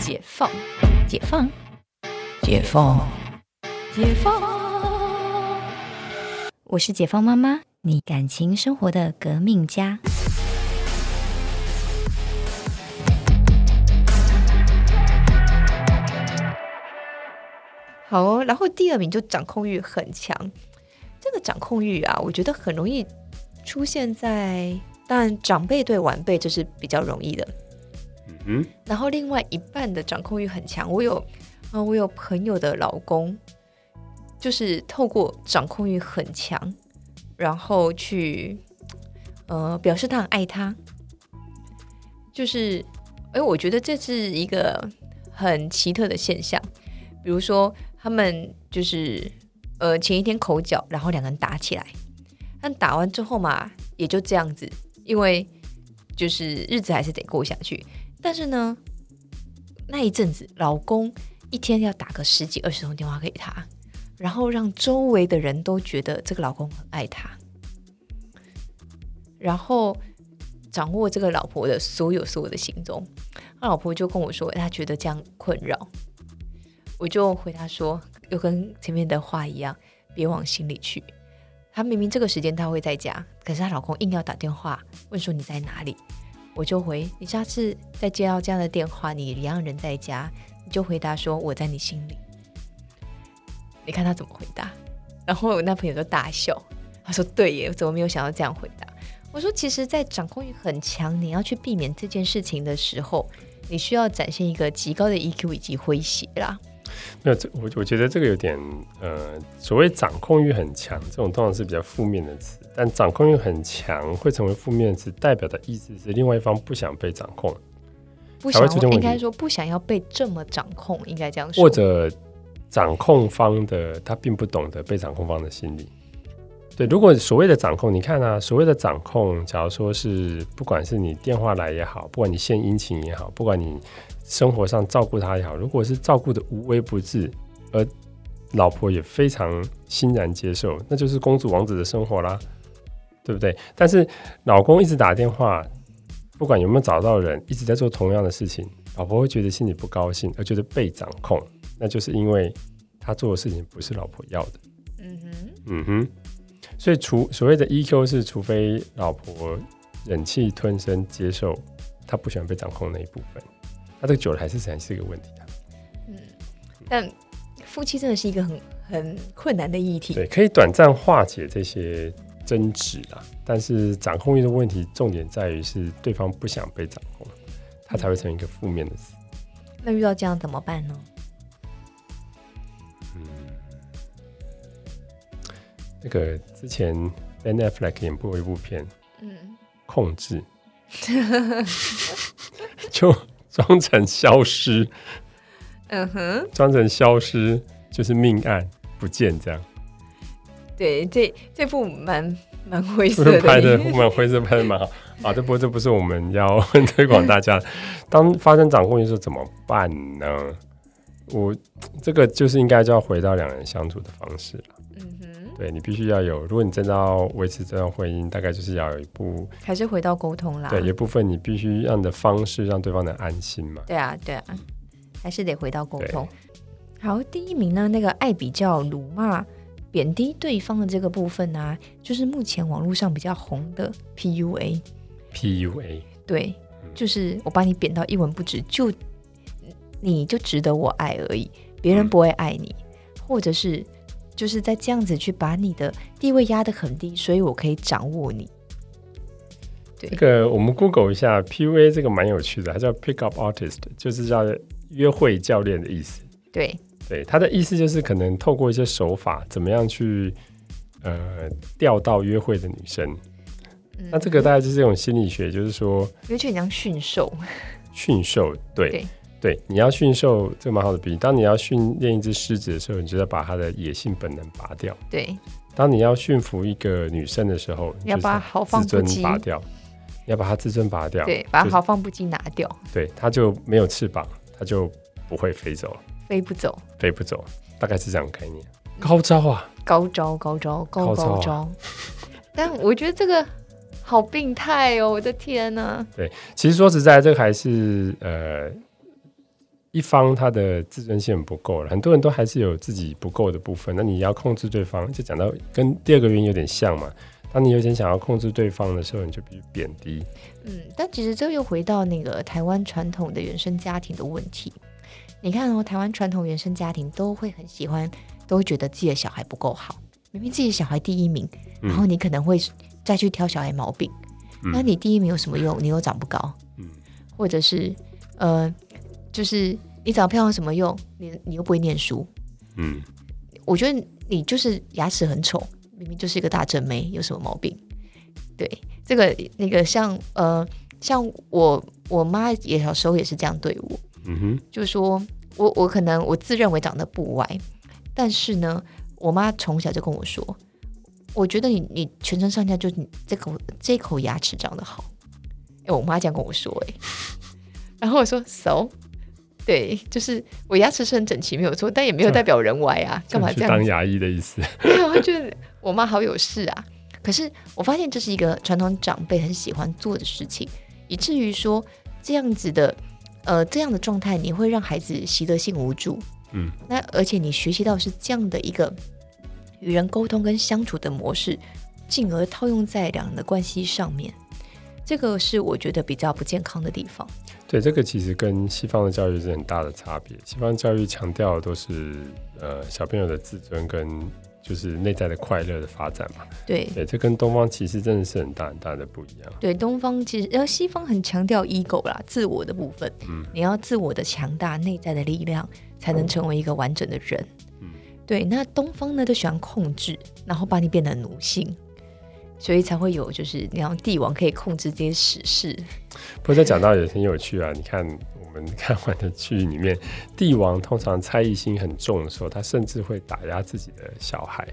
解放，解放，解放，解放。我是解放妈妈，你感情生活的革命家。好哦，然后第二名就掌控欲很强。这个掌控欲啊，我觉得很容易出现在，当然长辈对晚辈这是比较容易的。嗯然后另外一半的掌控欲很强，我有啊、我有朋友的老公，就是透过掌控欲很强，然后去呃表示他很爱他，就是哎，我觉得这是一个很奇特的现象。比如说，他们就是呃前一天口角，然后两个人打起来，但打完之后嘛，也就这样子，因为就是日子还是得过下去。但是呢，那一阵子，老公一天要打个十几二十通电话给他，然后让周围的人都觉得这个老公很爱他，然后掌握这个老婆的所有所有的行踪。那老婆就跟我说，她觉得这样困扰。我就回答说，又跟前面的话一样，别往心里去。她明明这个时间她会在家，可是她老公硬要打电话问说你在哪里。我就回你下次再接到这样的电话，你一样人在家，你就回答说我在你心里。你看他怎么回答？然后我那朋友就大笑，他说：“对耶，我怎么没有想到这样回答？”我说：“其实，在掌控欲很强，你要去避免这件事情的时候，你需要展现一个极高的 EQ 以及诙谐啦。没有这我我觉得这个有点呃，所谓掌控欲很强，这种通常是比较负面的词，但掌控欲很强会成为负面词，代表的意思是另外一方不想被掌控，不想应该说不想要被这么掌控，应该这样说。或者掌控方的他并不懂得被掌控方的心理。对，如果所谓的掌控，你看啊，所谓的掌控，假如说是不管是你电话来也好，不管你献殷勤也好，不管你生活上照顾他也好，如果是照顾的无微不至，而老婆也非常欣然接受，那就是公主王子的生活啦，对不对？但是老公一直打电话，不管有没有找到人，一直在做同样的事情，老婆会觉得心里不高兴，而觉得被掌控，那就是因为他做的事情不是老婆要的。嗯哼，嗯哼，所以除所谓的 EQ 是，除非老婆忍气吞声接受她不喜欢被掌控的那一部分，那这个久了还是还是一个问题啊。但夫妻真的是一个很很困难的议题。对，可以短暂化解这些争执啊，但是掌控欲的问题重点在于是对方不想被掌控，他才会成为一个负面的词。那遇到这样怎么办呢？那个之前 Ben Affleck 演过一部片，嗯，控制，就装成消失，嗯哼，装成消失就是命案不见这样，对，这这部蛮蛮灰色的，拍 的蛮灰色，拍的蛮好。啊。这不这不是我们要 推广大家，当发生掌控欲的时候怎么办呢？我这个就是应该就要回到两人相处的方式了。嗯哼，对你必须要有，如果你真的要维持这段婚姻，大概就是要有一部还是回到沟通啦。对，有一部分你必须让你的方式让对方能安心嘛。对啊，对啊，还是得回到沟通。好，第一名呢，那个爱比较、辱骂、贬低对方的这个部分呢、就是目前网络上比较红的 PUA。PUA 对，就是我把你贬到一文不值，就你就值得我爱而已，别人不会爱你，或者是就是在这样子去把你的地位压得很低，所以我可以掌握你。对这个我们 Google 一下 PUA 这个蛮有趣的，它叫 Pick Up Artist，就是叫约会教练的意思。对，对，它的意思就是可能透过一些手法，怎么样去呃钓到约会的女生。那这个大概就是这种心理学，就是说有点像驯兽。驯兽，对对对，你要驯兽，这个蛮好的比喻。当你要训练一只狮子的时候，你就要把它的野性本能拔掉；对，当你要驯服一个女生的时候，你要把它豪放尊不羁拔掉，你要把它自尊拔掉，对，把就是豪放不羁拿掉，对，它就没有翅膀，它就不会飞走了，飞不走。飞不走，大概是这样的概念。高招啊！高招，高招，高高招啊高招。但我觉得这个好病态哦！我的天呐，对其实说实在，这个还是呃，一方他的自尊心很不够了，很多人都还是有自己不够的部分。那你要控制对方，就讲到跟第二个原因有点像嘛。当你有点想要控制对方的时候，你就必须贬低。嗯，但其实这又回到那个台湾传统的原生家庭的问题。你看哦，台湾传统原生家庭都会很喜欢，都会觉得自己的小孩不够好，明明自己的小孩第一名，然后你可能会再去挑小孩毛病。那你第一名有什么用？你又长不高，嗯，或者是呃。就是你长得漂亮什么用？你你又不会念书，嗯，我觉得你就是牙齿很丑，明明就是一个大正妹，有什么毛病？对，这个那个像呃，像我我妈也小时候也是这样对我，嗯哼，就是说我我可能我自认为长得不歪，但是呢，我妈从小就跟我说，我觉得你你全身上下就你这口这口牙齿长得好，哎，我妈这样跟我说，哎，然后我说 so。对，就是我牙齿是很整齐，没有错，但也没有代表人歪啊，干嘛这样？当牙医的意思？没有，就是我妈好有事啊。可是我发现这是一个传统长辈很喜欢做的事情，以至于说这样子的呃这样的状态，你会让孩子习得性无助。嗯，那而且你学习到是这样的一个与人沟通跟相处的模式，进而套用在两人的关系上面，这个是我觉得比较不健康的地方。对，这个其实跟西方的教育是很大的差别。西方教育强调的都是呃小朋友的自尊跟就是内在的快乐的发展嘛。对，对，这跟东方其实真的是很大很大的不一样。对，东方其实然后西方很强调 ego 啦，自我的部分。嗯，你要自我的强大，内在的力量才能成为一个完整的人。嗯，对，那东方呢，都喜欢控制，然后把你变得奴性。所以才会有，就是你让帝王可以控制这些史事。不过，这讲到也很有趣啊！你看，我们看完的剧里面，帝王通常猜疑心很重的时候，他甚至会打压自己的小孩。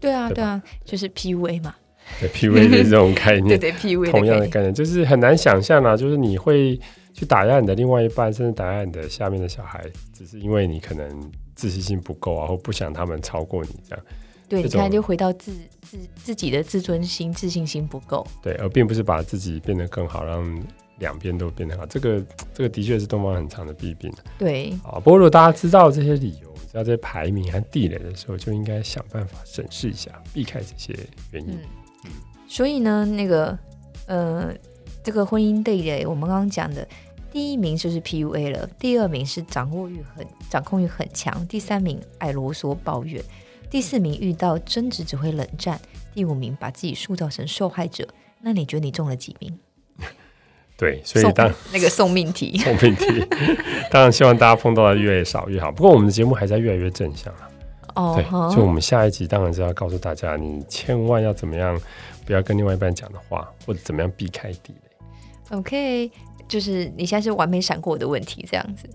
对啊，对啊，就是 P V 嘛。对 PUA 的这种概念，对 对 P V 同样的概念，就是很难想象啊！就是你会去打压你的另外一半，甚至打压你的下面的小孩，只是因为你可能自信心不够啊，或不想他们超过你这样。对，你看就回到自自自己的自尊心、自信心不够。对，而并不是把自己变得更好，让两边都变得好。这个这个的确是东方很长的弊病。对，啊，不过如果大家知道这些理由，知道这些排名和地雷的时候，就应该想办法审视一下，避开这些原因。嗯，所以呢，那个呃，这个婚姻地雷，我们刚刚讲的第一名就是 PUA 了，第二名是掌握欲很、掌控欲很强，第三名爱啰嗦抱怨。第四名遇到争执只会冷战，第五名把自己塑造成受害者。那你觉得你中了几名？对，所以当那个送命题，送命题，当然希望大家碰到的越少越好。不过我们的节目还在越来越正向啊。哦，对，所以我们下一集当然是要告诉大家，你千万要怎么样，不要跟另外一半讲的话，或者怎么样避开地雷。OK，就是你现在是完美闪过我的问题，这样子。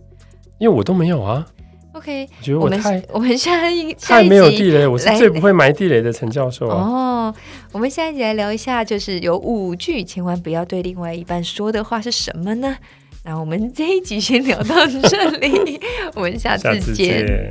因为我都没有啊。OK，我觉得我太我们下一太没有地雷，我是最不会埋地雷的陈教授哦。我们下一集来聊一下，就是有五句千万不要对另外一半说的话是什么呢？那我们这一集先聊到这里，我们下次见。